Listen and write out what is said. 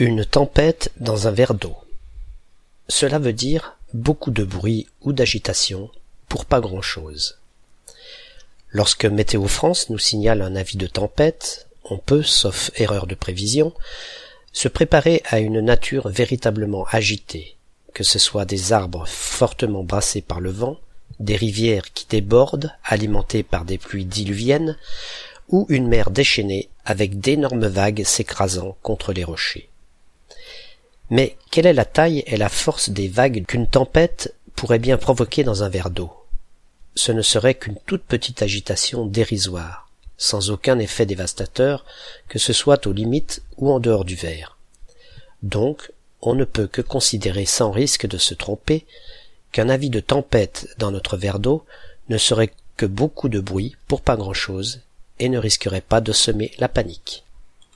Une tempête dans un verre d'eau. Cela veut dire beaucoup de bruit ou d'agitation pour pas grand-chose. Lorsque Météo France nous signale un avis de tempête, on peut, sauf erreur de prévision, se préparer à une nature véritablement agitée, que ce soit des arbres fortement brassés par le vent, des rivières qui débordent, alimentées par des pluies diluviennes, ou une mer déchaînée avec d'énormes vagues s'écrasant contre les rochers. Mais quelle est la taille et la force des vagues qu'une tempête pourrait bien provoquer dans un verre d'eau? Ce ne serait qu'une toute petite agitation dérisoire, sans aucun effet dévastateur, que ce soit aux limites ou en dehors du verre. Donc, on ne peut que considérer sans risque de se tromper qu'un avis de tempête dans notre verre d'eau ne serait que beaucoup de bruit pour pas grand-chose et ne risquerait pas de semer la panique.